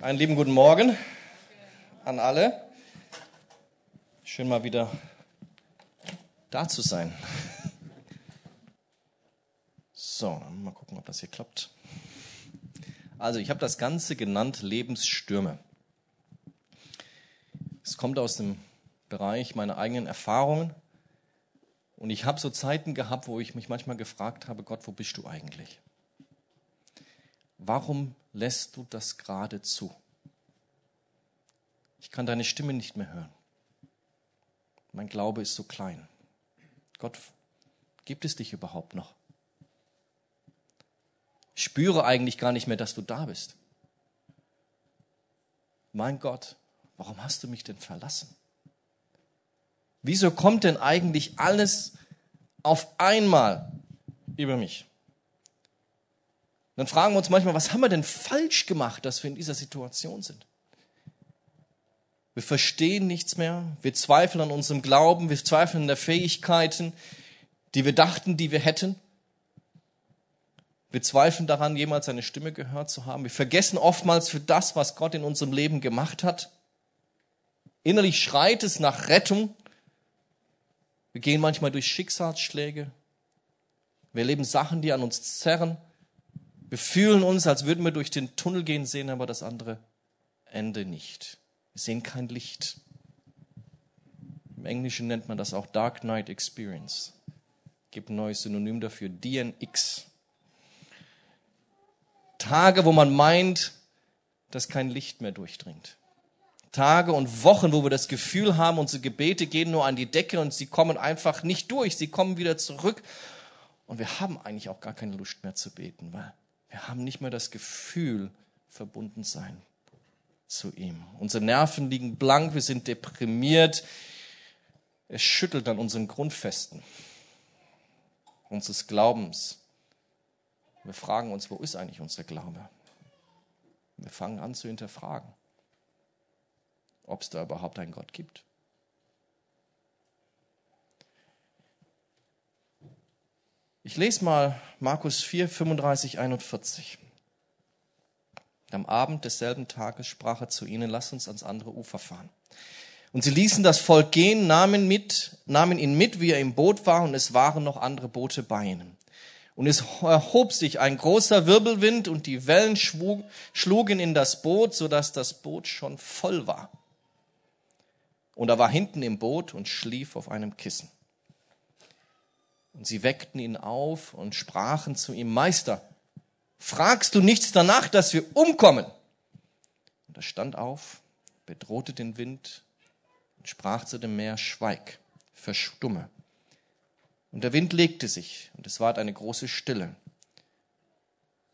Einen lieben guten Morgen an alle. Schön mal wieder da zu sein. So, mal gucken, ob das hier klappt. Also, ich habe das Ganze genannt Lebensstürme. Es kommt aus dem Bereich meiner eigenen Erfahrungen. Und ich habe so Zeiten gehabt, wo ich mich manchmal gefragt habe, Gott, wo bist du eigentlich? Warum lässt du das gerade zu? Ich kann deine Stimme nicht mehr hören. Mein Glaube ist so klein. Gott, gibt es dich überhaupt noch? Ich spüre eigentlich gar nicht mehr, dass du da bist. Mein Gott, warum hast du mich denn verlassen? Wieso kommt denn eigentlich alles auf einmal über mich? Dann fragen wir uns manchmal, was haben wir denn falsch gemacht, dass wir in dieser Situation sind? Wir verstehen nichts mehr, wir zweifeln an unserem Glauben, wir zweifeln an der Fähigkeiten, die wir dachten, die wir hätten. Wir zweifeln daran, jemals seine Stimme gehört zu haben. Wir vergessen oftmals für das, was Gott in unserem Leben gemacht hat. Innerlich schreit es nach Rettung. Wir gehen manchmal durch Schicksalsschläge. Wir erleben Sachen, die an uns zerren. Wir fühlen uns, als würden wir durch den Tunnel gehen, sehen aber das andere Ende nicht. Wir sehen kein Licht. Im Englischen nennt man das auch Dark Night Experience. Gibt ein neues Synonym dafür, DNX. Tage, wo man meint, dass kein Licht mehr durchdringt. Tage und Wochen, wo wir das Gefühl haben, unsere Gebete gehen nur an die Decke und sie kommen einfach nicht durch. Sie kommen wieder zurück. Und wir haben eigentlich auch gar keine Lust mehr zu beten, weil wir haben nicht mehr das Gefühl, verbunden sein zu ihm. Unsere Nerven liegen blank, wir sind deprimiert. Es schüttelt an unseren Grundfesten unseres Glaubens. Wir fragen uns, wo ist eigentlich unser Glaube? Wir fangen an zu hinterfragen, ob es da überhaupt einen Gott gibt. Ich lese mal Markus 4, 35, 41. Am Abend desselben Tages sprach er zu ihnen, lasst uns ans andere Ufer fahren. Und sie ließen das Volk gehen, nahmen, mit, nahmen ihn mit, wie er im Boot war, und es waren noch andere Boote bei ihnen. Und es erhob sich ein großer Wirbelwind, und die Wellen schlugen in das Boot, so dass das Boot schon voll war. Und er war hinten im Boot und schlief auf einem Kissen. Und sie weckten ihn auf und sprachen zu ihm, Meister, fragst du nichts danach, dass wir umkommen? Und er stand auf, bedrohte den Wind und sprach zu dem Meer, schweig, verstumme. Und der Wind legte sich, und es ward eine große Stille.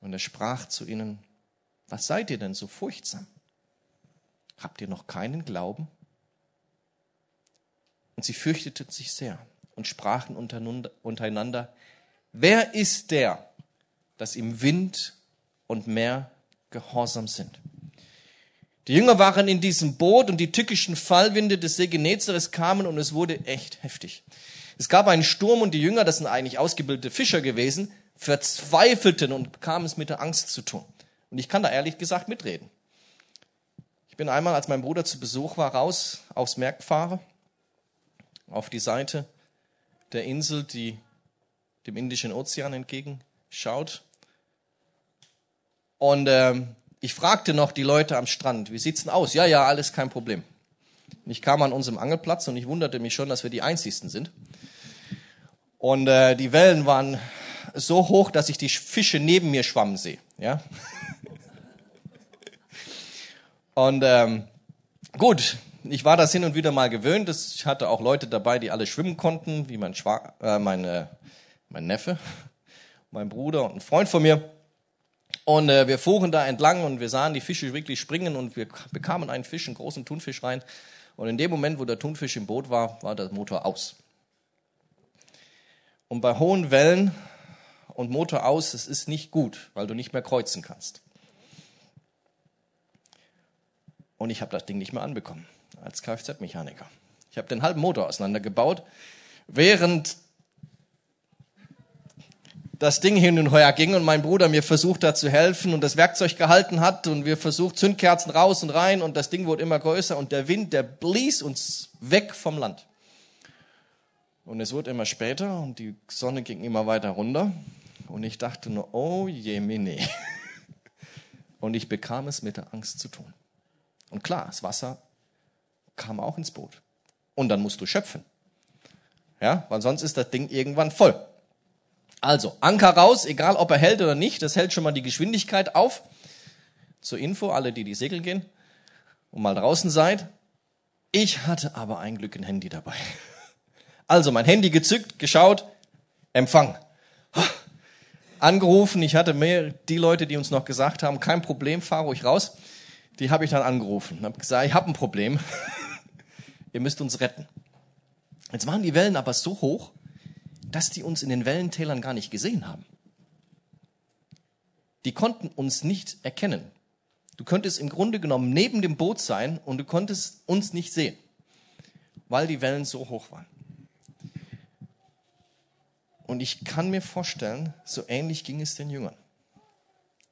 Und er sprach zu ihnen, was seid ihr denn so furchtsam? Habt ihr noch keinen Glauben? Und sie fürchteten sich sehr und sprachen untereinander, wer ist der, dass ihm Wind und Meer gehorsam sind? Die Jünger waren in diesem Boot und die tückischen Fallwinde des See Genezareth kamen und es wurde echt heftig. Es gab einen Sturm und die Jünger, das sind eigentlich ausgebildete Fischer gewesen, verzweifelten und bekamen es mit der Angst zu tun. Und ich kann da ehrlich gesagt mitreden. Ich bin einmal, als mein Bruder zu Besuch war, raus aufs gefahren, auf die Seite der Insel, die dem Indischen Ozean entgegenschaut. Und äh, ich fragte noch die Leute am Strand, wie sieht's denn aus? Ja, ja, alles kein Problem. Ich kam an unserem Angelplatz und ich wunderte mich schon, dass wir die Einzigsten sind. Und äh, die Wellen waren so hoch, dass ich die Fische neben mir schwammen sehe. Ja? Und ähm, gut, ich war das hin und wieder mal gewöhnt. Ich hatte auch Leute dabei, die alle schwimmen konnten, wie mein, Schwa äh, mein, äh, mein Neffe, mein Bruder und ein Freund von mir. Und äh, wir fuhren da entlang und wir sahen die Fische wirklich springen und wir bekamen einen Fisch, einen großen Thunfisch rein. Und in dem Moment, wo der Thunfisch im Boot war, war der Motor aus. Und bei hohen Wellen und Motor aus, es ist nicht gut, weil du nicht mehr kreuzen kannst. Und ich habe das Ding nicht mehr anbekommen als Kfz-Mechaniker. Ich habe den halben Motor auseinandergebaut, während das Ding hin und her ging und mein Bruder mir versucht hat zu helfen und das Werkzeug gehalten hat und wir versucht Zündkerzen raus und rein und das Ding wurde immer größer und der Wind, der blies uns weg vom Land. Und es wurde immer später und die Sonne ging immer weiter runter und ich dachte nur, oh je, mine. Und ich bekam es mit der Angst zu tun. Und klar, das Wasser kam auch ins Boot. Und dann musst du schöpfen. Ja, weil sonst ist das Ding irgendwann voll. Also, Anker raus, egal ob er hält oder nicht, das hält schon mal die Geschwindigkeit auf. Zur Info, alle, die die segeln gehen und mal draußen seid. Ich hatte aber ein Glück ein Handy dabei. Also, mein Handy gezückt, geschaut, Empfang. Angerufen, ich hatte mehr, die Leute, die uns noch gesagt haben, kein Problem, fahr ruhig raus. Die habe ich dann angerufen und habe gesagt, ich habe ein Problem. Ihr müsst uns retten. Jetzt waren die Wellen aber so hoch, dass die uns in den Wellentälern gar nicht gesehen haben. Die konnten uns nicht erkennen. Du könntest im Grunde genommen neben dem Boot sein und du konntest uns nicht sehen, weil die Wellen so hoch waren. Und ich kann mir vorstellen, so ähnlich ging es den Jüngern.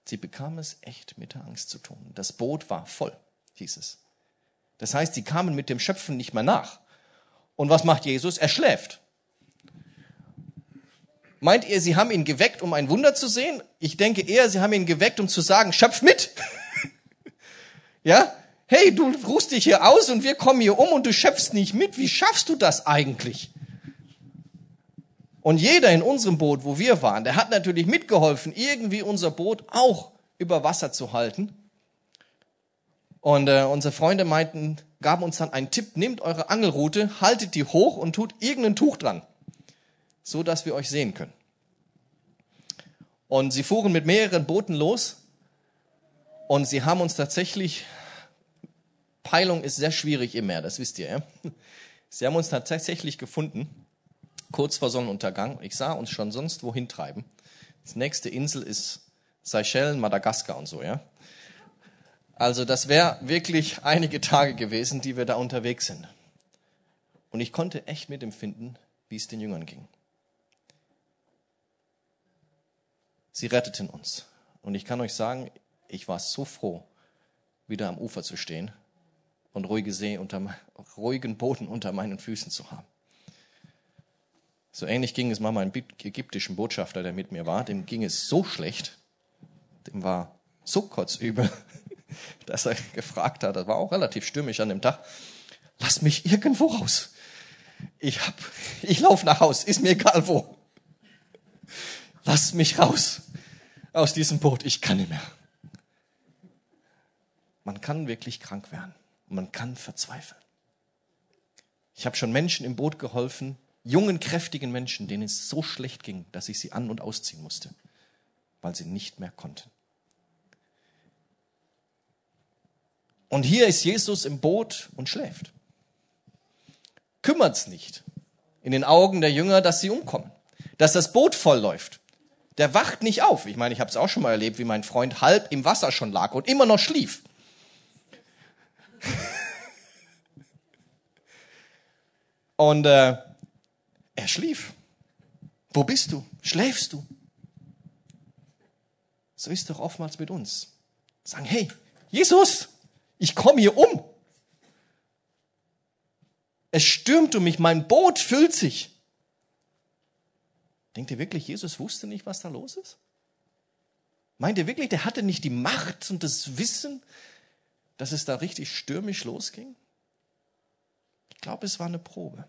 Sie bekamen es echt mit der Angst zu tun. Das Boot war voll, hieß es. Das heißt, sie kamen mit dem Schöpfen nicht mehr nach. Und was macht Jesus? Er schläft. Meint ihr, sie haben ihn geweckt, um ein Wunder zu sehen? Ich denke eher, sie haben ihn geweckt, um zu sagen, schöpf mit. ja? Hey, du ruhst dich hier aus und wir kommen hier um und du schöpfst nicht mit. Wie schaffst du das eigentlich? Und jeder in unserem Boot, wo wir waren, der hat natürlich mitgeholfen, irgendwie unser Boot auch über Wasser zu halten. Und äh, unsere Freunde meinten, gaben uns dann einen Tipp, nehmt eure Angelrute, haltet die hoch und tut irgendein Tuch dran so dass wir euch sehen können. Und sie fuhren mit mehreren Booten los und sie haben uns tatsächlich, Peilung ist sehr schwierig im Meer, das wisst ihr, ja? Sie haben uns tatsächlich gefunden, kurz vor Sonnenuntergang. Ich sah uns schon sonst wohin treiben. Das nächste Insel ist Seychellen, Madagaskar und so, ja? Also das wäre wirklich einige Tage gewesen, die wir da unterwegs sind. Und ich konnte echt mitempfinden, wie es den Jüngern ging. Sie retteten uns. Und ich kann euch sagen, ich war so froh, wieder am Ufer zu stehen und ruhige See unter, ruhigen Boden unter meinen Füßen zu haben. So ähnlich ging es mal meinem ägyptischen Botschafter, der mit mir war. Dem ging es so schlecht, dem war so kotzübel, dass er gefragt hat, das war auch relativ stürmisch an dem Tag, lass mich irgendwo raus. Ich hab, ich lauf nach Haus, ist mir egal wo. Lass mich raus aus diesem Boot, ich kann nicht mehr. Man kann wirklich krank werden man kann verzweifeln. Ich habe schon Menschen im Boot geholfen, jungen, kräftigen Menschen, denen es so schlecht ging, dass ich sie an und ausziehen musste, weil sie nicht mehr konnten. Und hier ist Jesus im Boot und schläft. Kümmert's nicht in den Augen der Jünger, dass sie umkommen, dass das Boot voll läuft, der wacht nicht auf. Ich meine, ich habe es auch schon mal erlebt, wie mein Freund halb im Wasser schon lag und immer noch schlief. und äh, er schlief. Wo bist du? Schläfst du? So ist doch oftmals mit uns. Sagen, hey, Jesus, ich komme hier um. Es stürmt um mich, mein Boot füllt sich. Denkt ihr wirklich, Jesus wusste nicht, was da los ist? Meint ihr wirklich, der hatte nicht die Macht und das Wissen, dass es da richtig stürmisch losging? Ich glaube, es war eine Probe.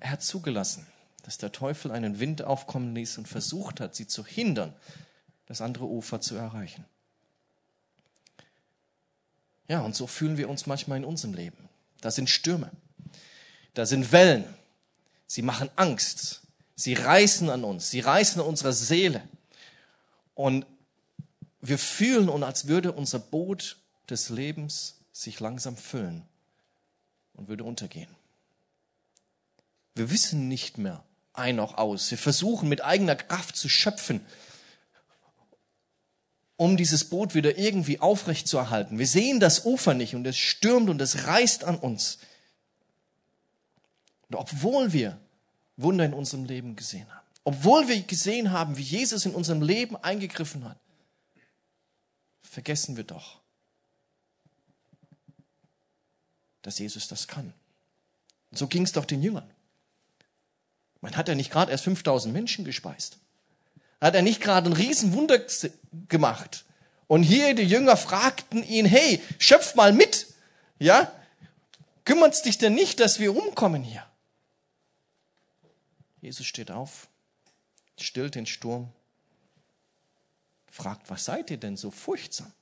Er hat zugelassen, dass der Teufel einen Wind aufkommen ließ und versucht hat, sie zu hindern, das andere Ufer zu erreichen. Ja, und so fühlen wir uns manchmal in unserem Leben. Da sind Stürme, da sind Wellen, Sie machen Angst. Sie reißen an uns. Sie reißen an unserer Seele. Und wir fühlen uns, als würde unser Boot des Lebens sich langsam füllen und würde untergehen. Wir wissen nicht mehr ein noch aus. Wir versuchen mit eigener Kraft zu schöpfen, um dieses Boot wieder irgendwie aufrecht zu erhalten. Wir sehen das Ufer nicht und es stürmt und es reißt an uns. Und obwohl wir Wunder in unserem Leben gesehen haben, Obwohl wir gesehen haben, wie Jesus in unserem Leben eingegriffen hat, vergessen wir doch, dass Jesus das kann. Und so ging es doch den Jüngern. Man hat ja nicht gerade erst 5000 Menschen gespeist. Hat er nicht gerade ein Riesenwunder gemacht. Und hier die Jünger fragten ihn, hey, schöpf mal mit. Ja? Kümmert's dich denn nicht, dass wir umkommen hier? Jesus steht auf, stillt den Sturm, fragt, was seid ihr denn so furchtsam?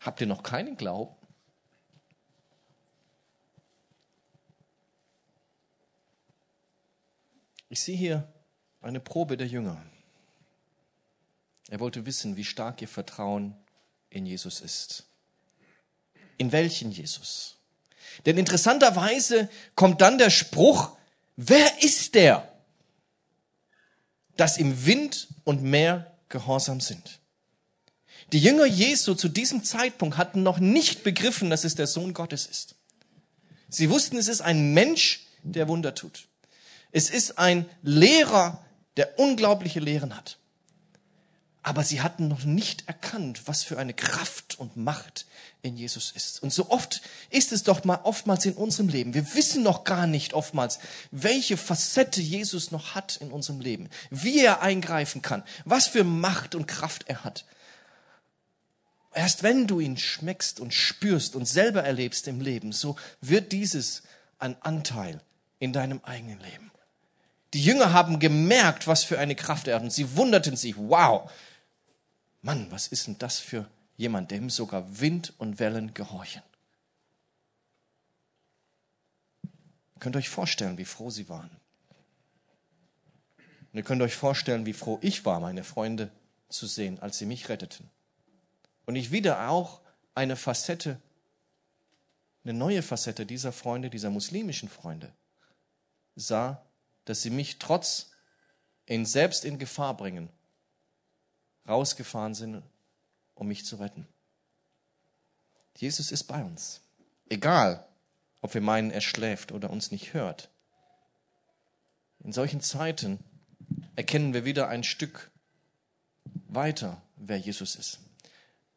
Habt ihr noch keinen Glauben? Ich sehe hier eine Probe der Jünger. Er wollte wissen, wie stark ihr Vertrauen in Jesus ist. In welchen Jesus? Denn interessanterweise kommt dann der Spruch, wer ist der, dass im Wind und Meer gehorsam sind? Die Jünger Jesu zu diesem Zeitpunkt hatten noch nicht begriffen, dass es der Sohn Gottes ist. Sie wussten, es ist ein Mensch, der Wunder tut. Es ist ein Lehrer, der unglaubliche Lehren hat. Aber sie hatten noch nicht erkannt, was für eine Kraft und Macht in Jesus ist. Und so oft ist es doch mal oftmals in unserem Leben. Wir wissen noch gar nicht oftmals, welche Facette Jesus noch hat in unserem Leben, wie er eingreifen kann, was für Macht und Kraft er hat. Erst wenn du ihn schmeckst und spürst und selber erlebst im Leben, so wird dieses ein Anteil in deinem eigenen Leben. Die Jünger haben gemerkt, was für eine Kraft er hat und sie wunderten sich, wow, Mann, was ist denn das für jemand, dem sogar Wind und Wellen gehorchen? Ihr könnt euch vorstellen, wie froh sie waren. Und ihr könnt euch vorstellen, wie froh ich war, meine Freunde zu sehen, als sie mich retteten. Und ich wieder auch eine Facette, eine neue Facette dieser Freunde, dieser muslimischen Freunde sah, dass sie mich trotz in selbst in Gefahr bringen, rausgefahren sind, um mich zu retten. Jesus ist bei uns. Egal, ob wir meinen, er schläft oder uns nicht hört. In solchen Zeiten erkennen wir wieder ein Stück weiter, wer Jesus ist.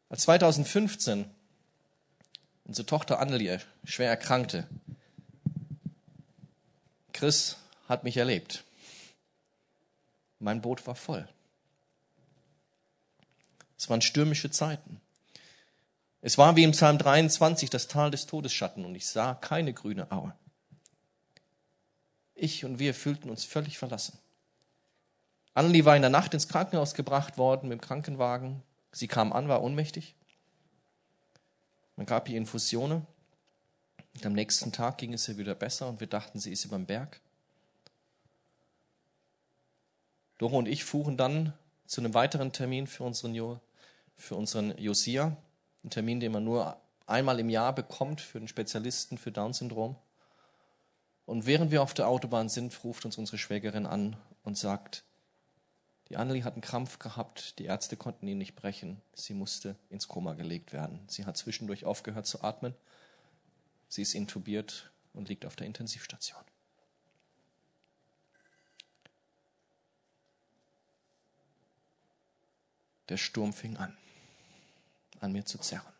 Als 2015 unsere Tochter Annelie schwer erkrankte, Chris hat mich erlebt. Mein Boot war voll. Es waren stürmische Zeiten. Es war wie im Psalm 23 das Tal des Todesschatten und ich sah keine grüne Aue. Ich und wir fühlten uns völlig verlassen. Annelie war in der Nacht ins Krankenhaus gebracht worden mit dem Krankenwagen. Sie kam an, war ohnmächtig. Man gab ihr Infusionen. Und am nächsten Tag ging es ihr wieder besser und wir dachten, sie ist über dem Berg. Doro und ich fuhren dann zu einem weiteren Termin für unseren, jo für unseren Josia, ein Termin, den man nur einmal im Jahr bekommt für einen Spezialisten für Down-Syndrom. Und während wir auf der Autobahn sind, ruft uns unsere Schwägerin an und sagt, die Annelie hat einen Krampf gehabt, die Ärzte konnten ihn nicht brechen, sie musste ins Koma gelegt werden. Sie hat zwischendurch aufgehört zu atmen, sie ist intubiert und liegt auf der Intensivstation. Der Sturm fing an, an mir zu zerren.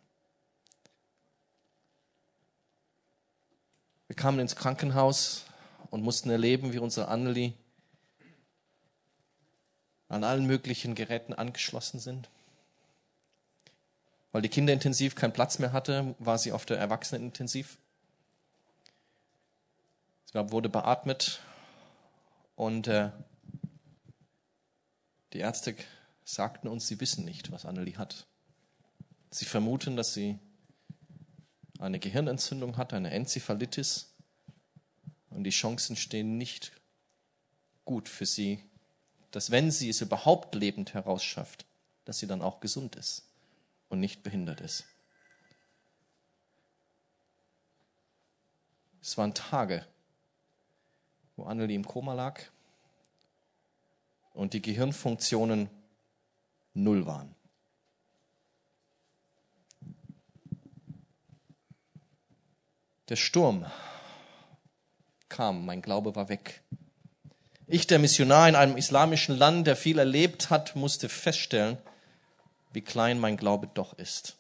Wir kamen ins Krankenhaus und mussten erleben, wie unsere Annelie an allen möglichen Geräten angeschlossen sind. Weil die Kinderintensiv keinen Platz mehr hatte, war sie auf der Erwachsenenintensiv. Sie wurde beatmet und äh, die Ärzte sagten uns, sie wissen nicht, was Annelie hat. Sie vermuten, dass sie eine Gehirnentzündung hat, eine Enzephalitis. Und die Chancen stehen nicht gut für sie, dass wenn sie es überhaupt lebend herausschafft, dass sie dann auch gesund ist und nicht behindert ist. Es waren Tage, wo Annelie im Koma lag und die Gehirnfunktionen null waren. Der Sturm kam. Mein Glaube war weg. Ich, der Missionar in einem islamischen Land, der viel erlebt hat, musste feststellen, wie klein mein Glaube doch ist,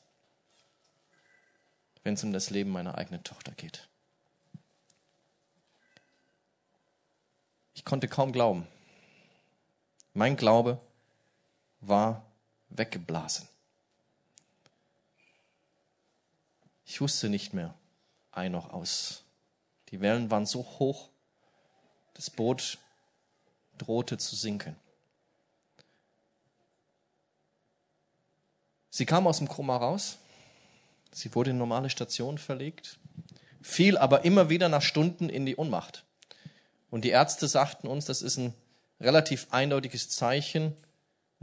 wenn es um das Leben meiner eigenen Tochter geht. Ich konnte kaum glauben. Mein Glaube war weggeblasen. Ich wusste nicht mehr ein noch aus. Die Wellen waren so hoch, das Boot drohte zu sinken. Sie kam aus dem Koma raus. Sie wurde in normale Station verlegt, fiel aber immer wieder nach Stunden in die Ohnmacht. Und die Ärzte sagten uns, das ist ein relativ eindeutiges Zeichen,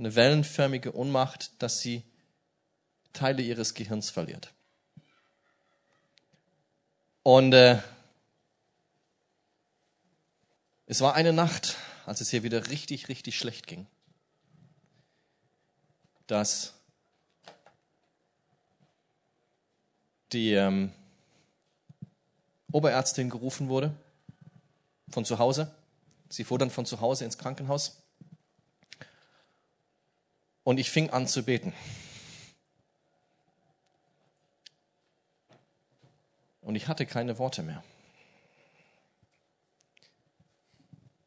eine wellenförmige Ohnmacht, dass sie Teile ihres Gehirns verliert. Und äh, es war eine Nacht, als es ihr wieder richtig, richtig schlecht ging, dass die ähm, Oberärztin gerufen wurde von zu Hause. Sie fuhr dann von zu Hause ins Krankenhaus. Und ich fing an zu beten. Und ich hatte keine Worte mehr.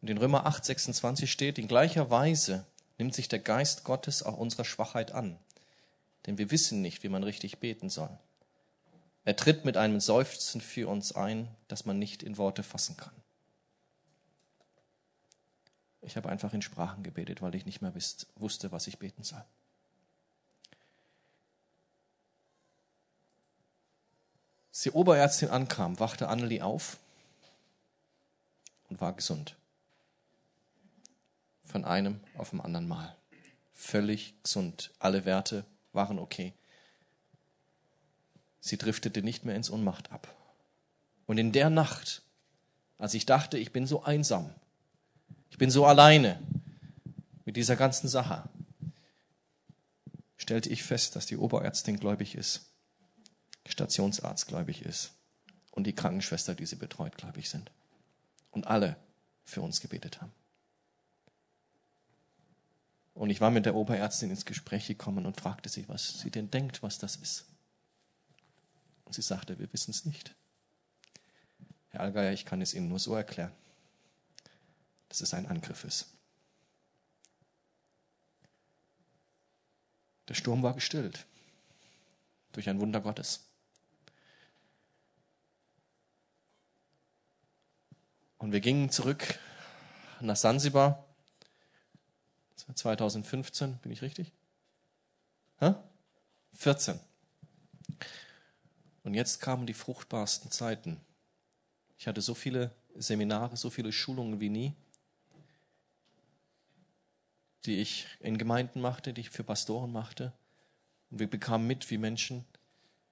Und in Römer 8, 26 steht, in gleicher Weise nimmt sich der Geist Gottes auch unserer Schwachheit an. Denn wir wissen nicht, wie man richtig beten soll. Er tritt mit einem Seufzen für uns ein, das man nicht in Worte fassen kann. Ich habe einfach in Sprachen gebetet, weil ich nicht mehr wusste, was ich beten soll. Als die Oberärztin ankam, wachte Annelie auf und war gesund. Von einem auf dem anderen Mal. Völlig gesund. Alle Werte waren okay. Sie driftete nicht mehr ins Unmacht ab. Und in der Nacht, als ich dachte, ich bin so einsam, ich bin so alleine mit dieser ganzen Sache, stellte ich fest, dass die Oberärztin gläubig ist, Stationsarzt gläubig ist und die Krankenschwester, die sie betreut, gläubig sind. Und alle für uns gebetet haben. Und ich war mit der Oberärztin ins Gespräch gekommen und fragte sie, was sie denn denkt, was das ist. Und sie sagte, wir wissen es nicht. Herr Allgeier, ich kann es Ihnen nur so erklären, dass es ein Angriff ist. Der Sturm war gestillt durch ein Wunder Gottes. Und wir gingen zurück nach Sansibar. 2015, bin ich richtig? Hä? 14. Und jetzt kamen die fruchtbarsten Zeiten. Ich hatte so viele Seminare, so viele Schulungen wie nie, die ich in Gemeinden machte, die ich für Pastoren machte. Und wir bekamen mit, wie Menschen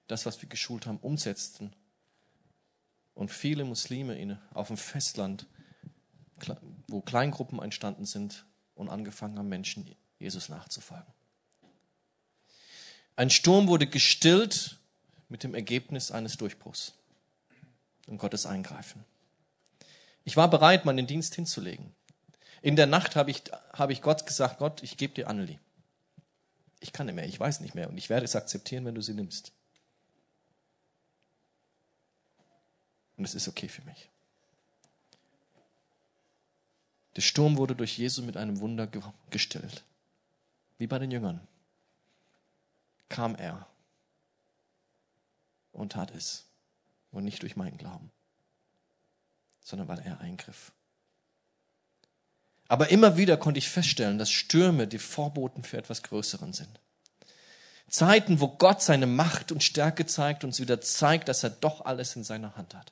das, was wir geschult haben, umsetzten. Und viele Muslime in, auf dem Festland, wo Kleingruppen entstanden sind und angefangen haben, Menschen Jesus nachzufolgen. Ein Sturm wurde gestillt mit dem Ergebnis eines Durchbruchs und Gottes Eingreifen. Ich war bereit, meinen Dienst hinzulegen. In der Nacht habe ich, habe ich Gott gesagt, Gott, ich gebe dir Annelie. Ich kann nicht mehr, ich weiß nicht mehr und ich werde es akzeptieren, wenn du sie nimmst. Und es ist okay für mich. Der Sturm wurde durch Jesu mit einem Wunder gestillt. Wie bei den Jüngern kam er und tat es. Und nicht durch meinen Glauben, sondern weil er eingriff. Aber immer wieder konnte ich feststellen, dass Stürme die Vorboten für etwas Größeren sind. Zeiten, wo Gott seine Macht und Stärke zeigt und uns wieder zeigt, dass er doch alles in seiner Hand hat.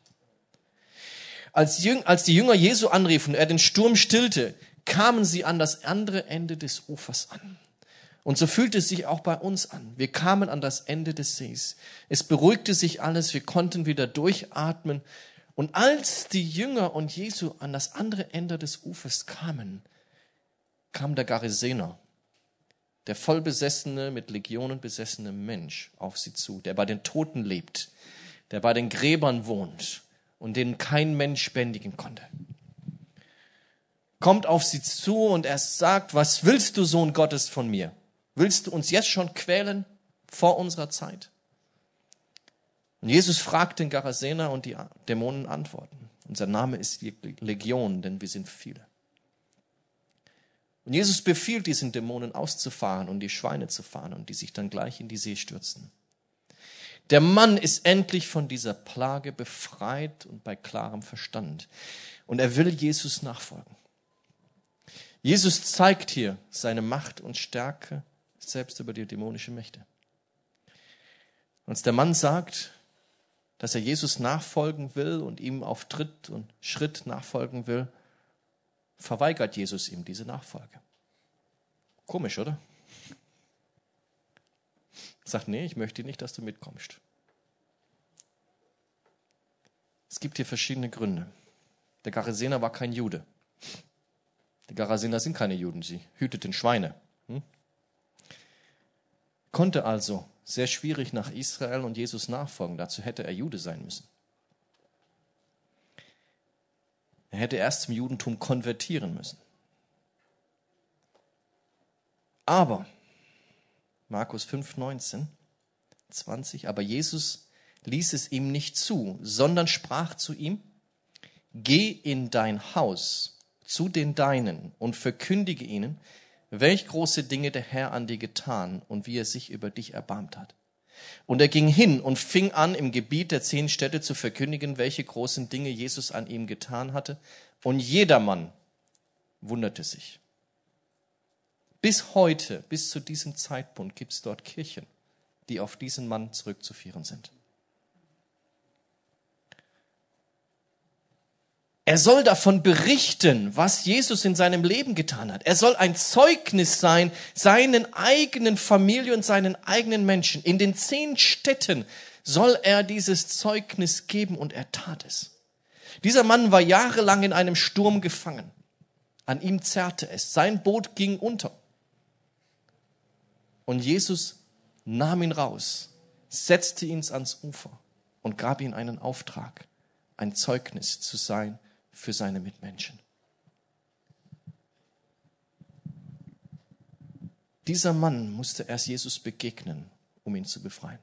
Als, die Jünger Jesu anriefen und er den Sturm stillte, kamen sie an das andere Ende des Ufers an. Und so fühlte es sich auch bei uns an. Wir kamen an das Ende des Sees. Es beruhigte sich alles, wir konnten wieder durchatmen. Und als die Jünger und Jesu an das andere Ende des Ufers kamen, kam der Garisener, der vollbesessene, mit Legionen besessene Mensch auf sie zu, der bei den Toten lebt, der bei den Gräbern wohnt und den kein Mensch bändigen konnte. Kommt auf sie zu und er sagt, was willst du, Sohn Gottes, von mir? Willst du uns jetzt schon quälen vor unserer Zeit? Und Jesus fragt den Garasener und die Dämonen antworten. Unser Name ist Legion, denn wir sind viele. Und Jesus befiehlt diesen Dämonen auszufahren und die Schweine zu fahren und die sich dann gleich in die See stürzen. Der Mann ist endlich von dieser Plage befreit und bei klarem Verstand. Und er will Jesus nachfolgen. Jesus zeigt hier seine Macht und Stärke selbst über die dämonischen Mächte. Als der Mann sagt, dass er Jesus nachfolgen will und ihm auf Tritt und Schritt nachfolgen will, verweigert Jesus ihm diese Nachfolge. Komisch, oder? Sagt, nee, ich möchte nicht, dass du mitkommst. Es gibt hier verschiedene Gründe. Der Garasener war kein Jude. Die Garasener sind keine Juden, sie hüteten Schweine. Hm? Konnte also sehr schwierig nach Israel und Jesus nachfolgen. Dazu hätte er Jude sein müssen. Er hätte erst zum Judentum konvertieren müssen. Aber, Markus 5, 19, 20, aber Jesus ließ es ihm nicht zu, sondern sprach zu ihm, Geh in dein Haus zu den Deinen und verkündige ihnen, welch große Dinge der Herr an dir getan und wie er sich über dich erbarmt hat. Und er ging hin und fing an, im Gebiet der zehn Städte zu verkündigen, welche großen Dinge Jesus an ihm getan hatte. Und jedermann wunderte sich. Bis heute, bis zu diesem Zeitpunkt gibt es dort Kirchen, die auf diesen Mann zurückzuführen sind. Er soll davon berichten, was Jesus in seinem Leben getan hat. Er soll ein Zeugnis sein, seinen eigenen Familie und seinen eigenen Menschen. In den zehn Städten soll er dieses Zeugnis geben und er tat es. Dieser Mann war jahrelang in einem Sturm gefangen. An ihm zerrte es. Sein Boot ging unter. Und Jesus nahm ihn raus, setzte ihn ans Ufer und gab ihm einen Auftrag, ein Zeugnis zu sein für seine Mitmenschen. Dieser Mann musste erst Jesus begegnen, um ihn zu befreien.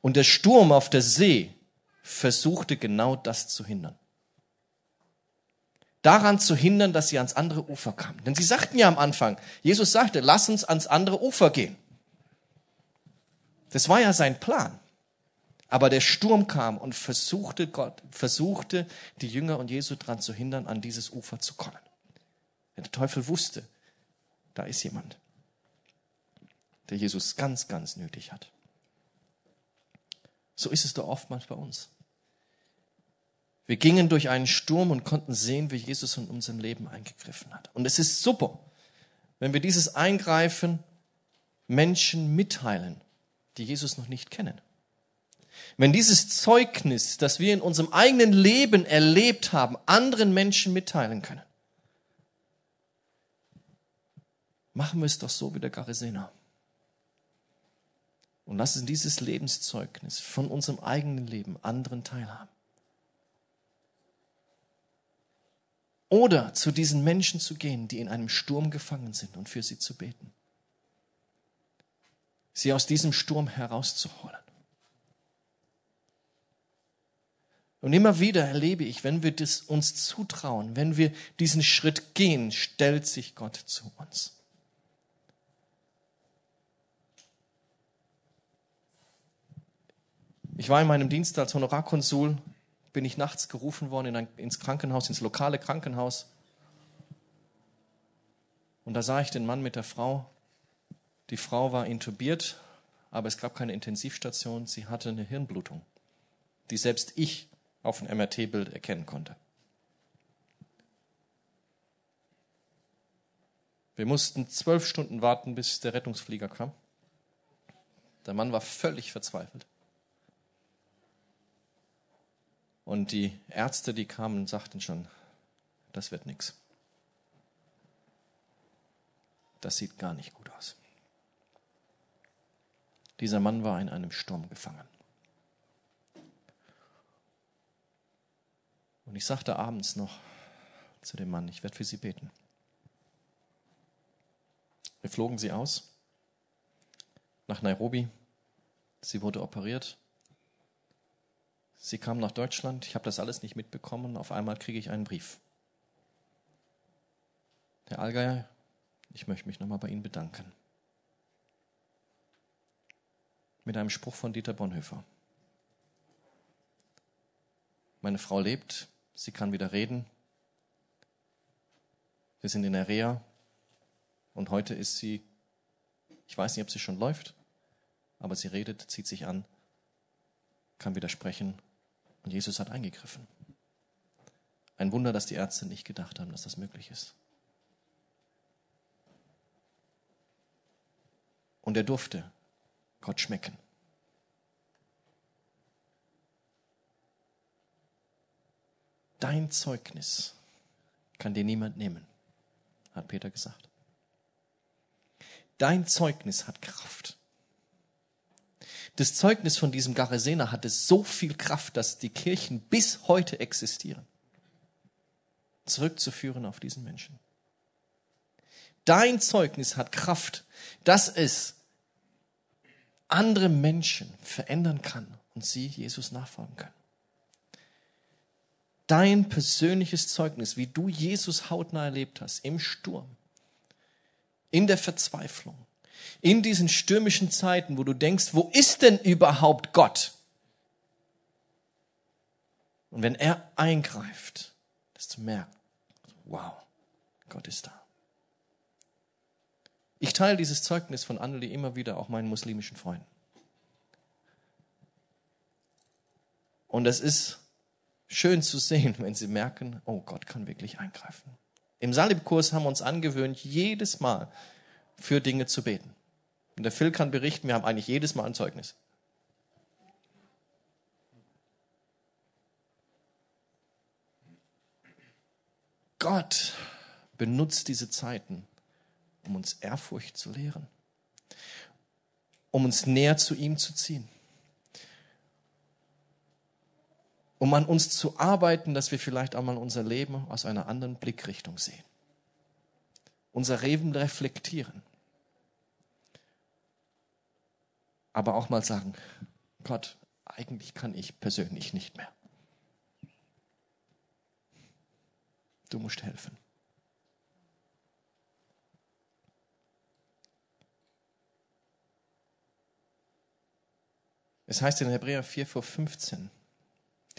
Und der Sturm auf der See versuchte genau das zu hindern. Daran zu hindern, dass sie ans andere Ufer kamen. Denn sie sagten ja am Anfang, Jesus sagte, lass uns ans andere Ufer gehen. Das war ja sein Plan. Aber der Sturm kam und versuchte Gott, versuchte die Jünger und Jesu daran zu hindern, an dieses Ufer zu kommen. Der Teufel wusste, da ist jemand, der Jesus ganz, ganz nötig hat. So ist es doch oftmals bei uns. Wir gingen durch einen Sturm und konnten sehen, wie Jesus in unserem Leben eingegriffen hat. Und es ist super, wenn wir dieses Eingreifen Menschen mitteilen, die Jesus noch nicht kennen. Wenn dieses Zeugnis, das wir in unserem eigenen Leben erlebt haben, anderen Menschen mitteilen können, machen wir es doch so wie der Garisena. Und lassen dieses Lebenszeugnis von unserem eigenen Leben anderen teilhaben. Oder zu diesen Menschen zu gehen, die in einem Sturm gefangen sind und für sie zu beten. Sie aus diesem Sturm herauszuholen. Und immer wieder erlebe ich, wenn wir das uns zutrauen, wenn wir diesen Schritt gehen, stellt sich Gott zu uns. Ich war in meinem Dienst als Honorarkonsul, bin ich nachts gerufen worden in ein, ins Krankenhaus, ins lokale Krankenhaus. Und da sah ich den Mann mit der Frau. Die Frau war intubiert, aber es gab keine Intensivstation. Sie hatte eine Hirnblutung, die selbst ich auf dem MRT-Bild erkennen konnte. Wir mussten zwölf Stunden warten, bis der Rettungsflieger kam. Der Mann war völlig verzweifelt. Und die Ärzte, die kamen, sagten schon, das wird nichts. Das sieht gar nicht gut aus. Dieser Mann war in einem Sturm gefangen. Und ich sagte abends noch zu dem Mann, ich werde für sie beten. Wir flogen sie aus nach Nairobi. Sie wurde operiert. Sie kam nach Deutschland. Ich habe das alles nicht mitbekommen. Auf einmal kriege ich einen Brief. Herr Allgeier, ich möchte mich nochmal bei Ihnen bedanken. Mit einem Spruch von Dieter Bonhoeffer. Meine Frau lebt, sie kann wieder reden. Wir sind in der Reha und heute ist sie, ich weiß nicht, ob sie schon läuft, aber sie redet, zieht sich an, kann widersprechen und Jesus hat eingegriffen. Ein Wunder, dass die Ärzte nicht gedacht haben, dass das möglich ist. Und er durfte Gott schmecken. Dein Zeugnis kann dir niemand nehmen, hat Peter gesagt. Dein Zeugnis hat Kraft. Das Zeugnis von diesem Garasener hatte so viel Kraft, dass die Kirchen bis heute existieren. Zurückzuführen auf diesen Menschen. Dein Zeugnis hat Kraft, dass es andere Menschen verändern kann und sie Jesus nachfolgen können. Dein persönliches Zeugnis, wie du Jesus hautnah erlebt hast, im Sturm, in der Verzweiflung, in diesen stürmischen Zeiten, wo du denkst, wo ist denn überhaupt Gott? Und wenn er eingreift, das zu merken, wow, Gott ist da. Ich teile dieses Zeugnis von Anneli immer wieder auch meinen muslimischen Freunden. Und es ist schön zu sehen, wenn sie merken, oh Gott kann wirklich eingreifen. Im Salibkurs haben wir uns angewöhnt, jedes Mal für Dinge zu beten. Und der Phil kann berichten, wir haben eigentlich jedes Mal ein Zeugnis. Gott benutzt diese Zeiten, um uns Ehrfurcht zu lehren, um uns näher zu ihm zu ziehen, um an uns zu arbeiten, dass wir vielleicht einmal unser Leben aus einer anderen Blickrichtung sehen, unser Leben reflektieren aber auch mal sagen, Gott, eigentlich kann ich persönlich nicht mehr. Du musst helfen. Es heißt in Hebräer 4 vor 15,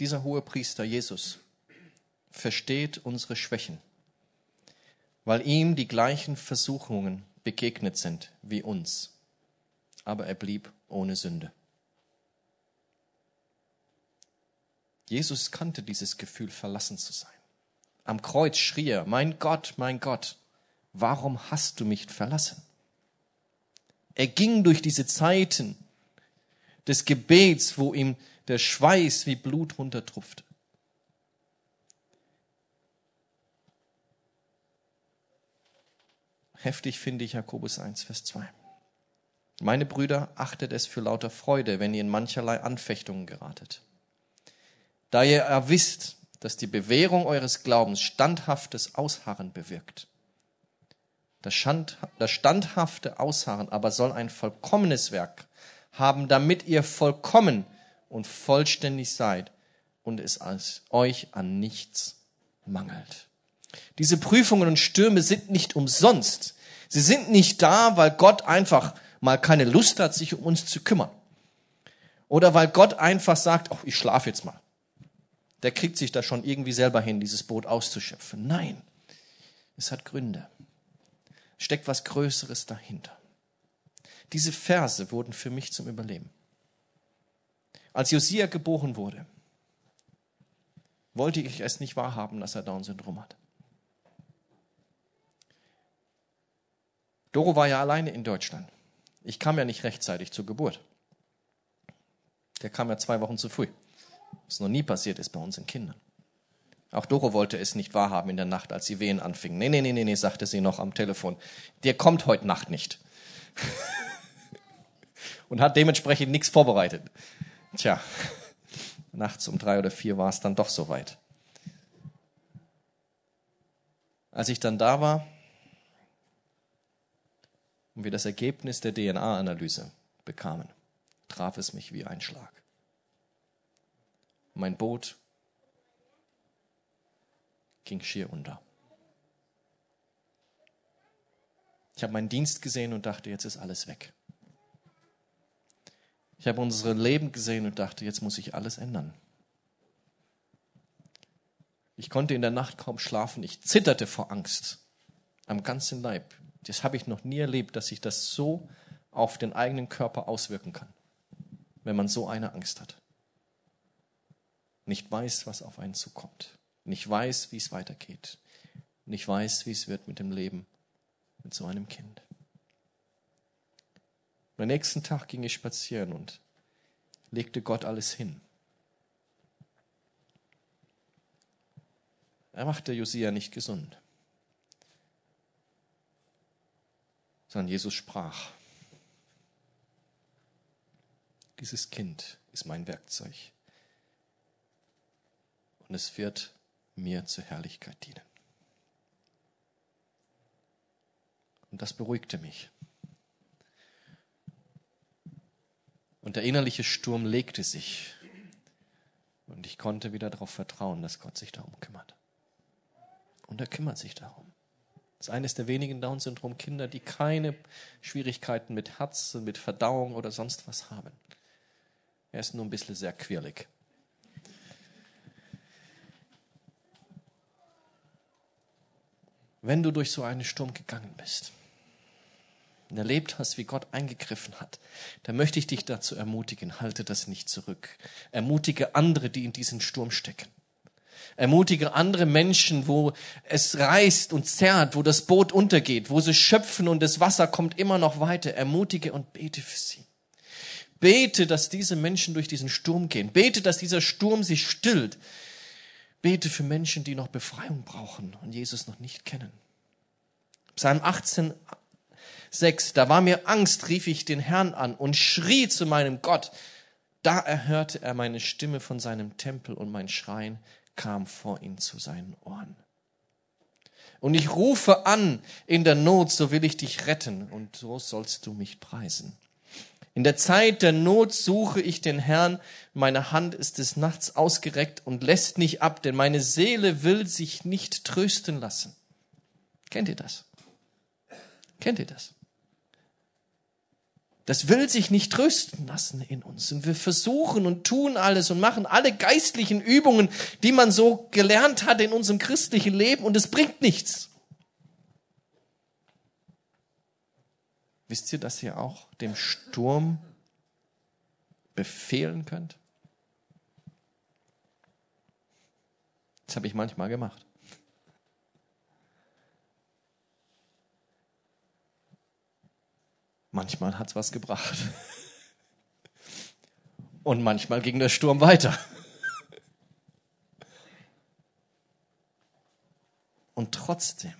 dieser hohe Priester Jesus versteht unsere Schwächen, weil ihm die gleichen Versuchungen begegnet sind wie uns, aber er blieb ohne Sünde. Jesus kannte dieses Gefühl, verlassen zu sein. Am Kreuz schrie er, mein Gott, mein Gott, warum hast du mich verlassen? Er ging durch diese Zeiten des Gebets, wo ihm der Schweiß wie Blut runtertruppte. Heftig finde ich Jakobus 1, Vers 2. Meine Brüder, achtet es für lauter Freude, wenn ihr in mancherlei Anfechtungen geratet. Da ihr erwisst, dass die Bewährung eures Glaubens standhaftes Ausharren bewirkt. Das standhafte Ausharren aber soll ein vollkommenes Werk haben, damit ihr vollkommen und vollständig seid und es euch an nichts mangelt. Diese Prüfungen und Stürme sind nicht umsonst. Sie sind nicht da, weil Gott einfach mal keine Lust hat, sich um uns zu kümmern. Oder weil Gott einfach sagt, oh, ich schlafe jetzt mal. Der kriegt sich da schon irgendwie selber hin, dieses Boot auszuschöpfen. Nein, es hat Gründe. Steckt was Größeres dahinter. Diese Verse wurden für mich zum Überleben. Als Josia geboren wurde, wollte ich es nicht wahrhaben, dass er Down-Syndrom hat. Doro war ja alleine in Deutschland. Ich kam ja nicht rechtzeitig zur Geburt. Der kam ja zwei Wochen zu früh. Was noch nie passiert ist bei unseren Kindern. Auch Doro wollte es nicht wahrhaben in der Nacht, als die Wehen anfingen. Nee, nee, nee, nee, nee, sagte sie noch am Telefon. Der kommt heute Nacht nicht. Und hat dementsprechend nichts vorbereitet. Tja, nachts um drei oder vier war es dann doch soweit. Als ich dann da war und wir das Ergebnis der DNA-Analyse bekamen, traf es mich wie ein Schlag. Mein Boot ging schier unter. Ich habe meinen Dienst gesehen und dachte, jetzt ist alles weg. Ich habe unsere Leben gesehen und dachte, jetzt muss ich alles ändern. Ich konnte in der Nacht kaum schlafen. Ich zitterte vor Angst am ganzen Leib. Das habe ich noch nie erlebt, dass sich das so auf den eigenen Körper auswirken kann, wenn man so eine Angst hat. Nicht weiß, was auf einen zukommt. Nicht weiß, wie es weitergeht. Nicht weiß, wie es wird mit dem Leben mit so einem Kind. Am nächsten Tag ging ich spazieren und legte Gott alles hin. Er machte Josia nicht gesund, sondern Jesus sprach, dieses Kind ist mein Werkzeug und es wird mir zur Herrlichkeit dienen. Und das beruhigte mich. Und der innerliche Sturm legte sich. Und ich konnte wieder darauf vertrauen, dass Gott sich darum kümmert. Und er kümmert sich darum. Das ist eines der wenigen Down-Syndrom-Kinder, die keine Schwierigkeiten mit Herz, mit Verdauung oder sonst was haben. Er ist nur ein bisschen sehr quirlig. Wenn du durch so einen Sturm gegangen bist, und erlebt hast, wie Gott eingegriffen hat, dann möchte ich dich dazu ermutigen, halte das nicht zurück. Ermutige andere, die in diesen Sturm stecken. Ermutige andere Menschen, wo es reißt und zerrt, wo das Boot untergeht, wo sie schöpfen und das Wasser kommt immer noch weiter. Ermutige und bete für sie. Bete, dass diese Menschen durch diesen Sturm gehen. Bete, dass dieser Sturm sich stillt. Bete für Menschen, die noch Befreiung brauchen und Jesus noch nicht kennen. Psalm 18, 6. Da war mir Angst, rief ich den Herrn an und schrie zu meinem Gott. Da erhörte er meine Stimme von seinem Tempel und mein Schreien kam vor ihn zu seinen Ohren. Und ich rufe an in der Not, so will ich dich retten und so sollst du mich preisen. In der Zeit der Not suche ich den Herrn, meine Hand ist des Nachts ausgereckt und lässt nicht ab, denn meine Seele will sich nicht trösten lassen. Kennt ihr das? Kennt ihr das? Das will sich nicht trösten lassen in uns. Und wir versuchen und tun alles und machen alle geistlichen Übungen, die man so gelernt hat in unserem christlichen Leben und es bringt nichts. Wisst ihr, dass ihr auch dem Sturm befehlen könnt? Das habe ich manchmal gemacht. Manchmal hat's was gebracht. Und manchmal ging der Sturm weiter. Und trotzdem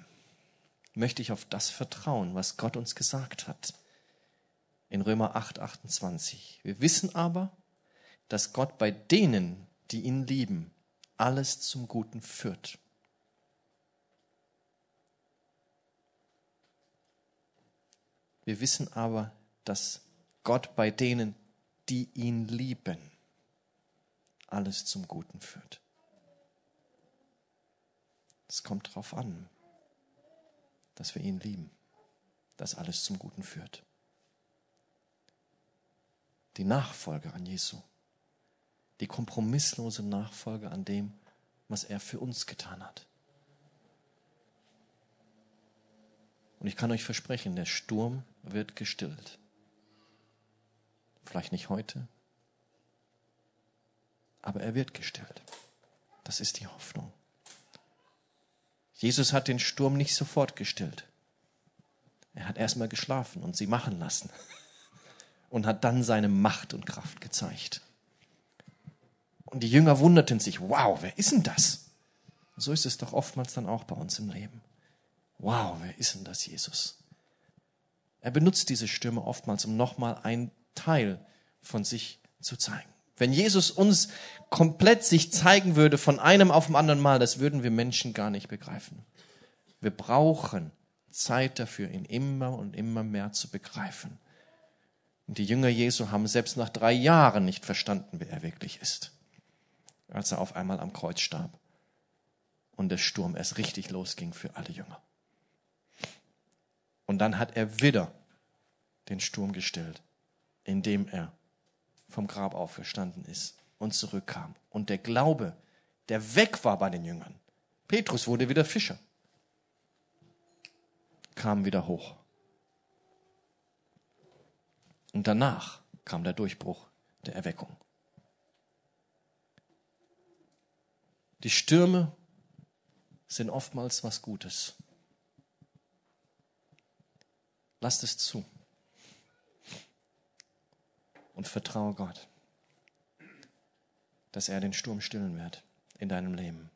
möchte ich auf das vertrauen, was Gott uns gesagt hat. In Römer 8, 28. Wir wissen aber, dass Gott bei denen, die ihn lieben, alles zum Guten führt. Wir wissen aber, dass Gott bei denen, die ihn lieben, alles zum Guten führt. Es kommt darauf an, dass wir ihn lieben, dass alles zum Guten führt. Die Nachfolge an Jesu, die kompromisslose Nachfolge an dem, was er für uns getan hat. Und ich kann euch versprechen, der Sturm wird gestillt. Vielleicht nicht heute, aber er wird gestillt. Das ist die Hoffnung. Jesus hat den Sturm nicht sofort gestillt. Er hat erstmal geschlafen und sie machen lassen und hat dann seine Macht und Kraft gezeigt. Und die Jünger wunderten sich, wow, wer ist denn das? so ist es doch oftmals dann auch bei uns im Leben. Wow, wer ist denn das, Jesus? Er benutzt diese Stürme oftmals, um nochmal einen Teil von sich zu zeigen. Wenn Jesus uns komplett sich zeigen würde von einem auf dem anderen Mal, das würden wir Menschen gar nicht begreifen. Wir brauchen Zeit dafür, ihn immer und immer mehr zu begreifen. Und die Jünger Jesu haben selbst nach drei Jahren nicht verstanden, wer er wirklich ist, als er auf einmal am Kreuz starb und der Sturm erst richtig losging für alle Jünger. Und dann hat er wieder den Sturm gestellt, indem er vom Grab auferstanden ist und zurückkam. Und der Glaube, der weg war bei den Jüngern, Petrus wurde wieder Fischer, kam wieder hoch. Und danach kam der Durchbruch der Erweckung. Die Stürme sind oftmals was Gutes. Lasst es zu und vertraue Gott, dass er den Sturm stillen wird in deinem Leben.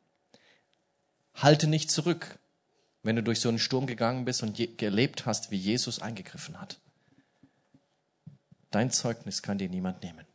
Halte nicht zurück, wenn du durch so einen Sturm gegangen bist und erlebt hast, wie Jesus eingegriffen hat. Dein Zeugnis kann dir niemand nehmen.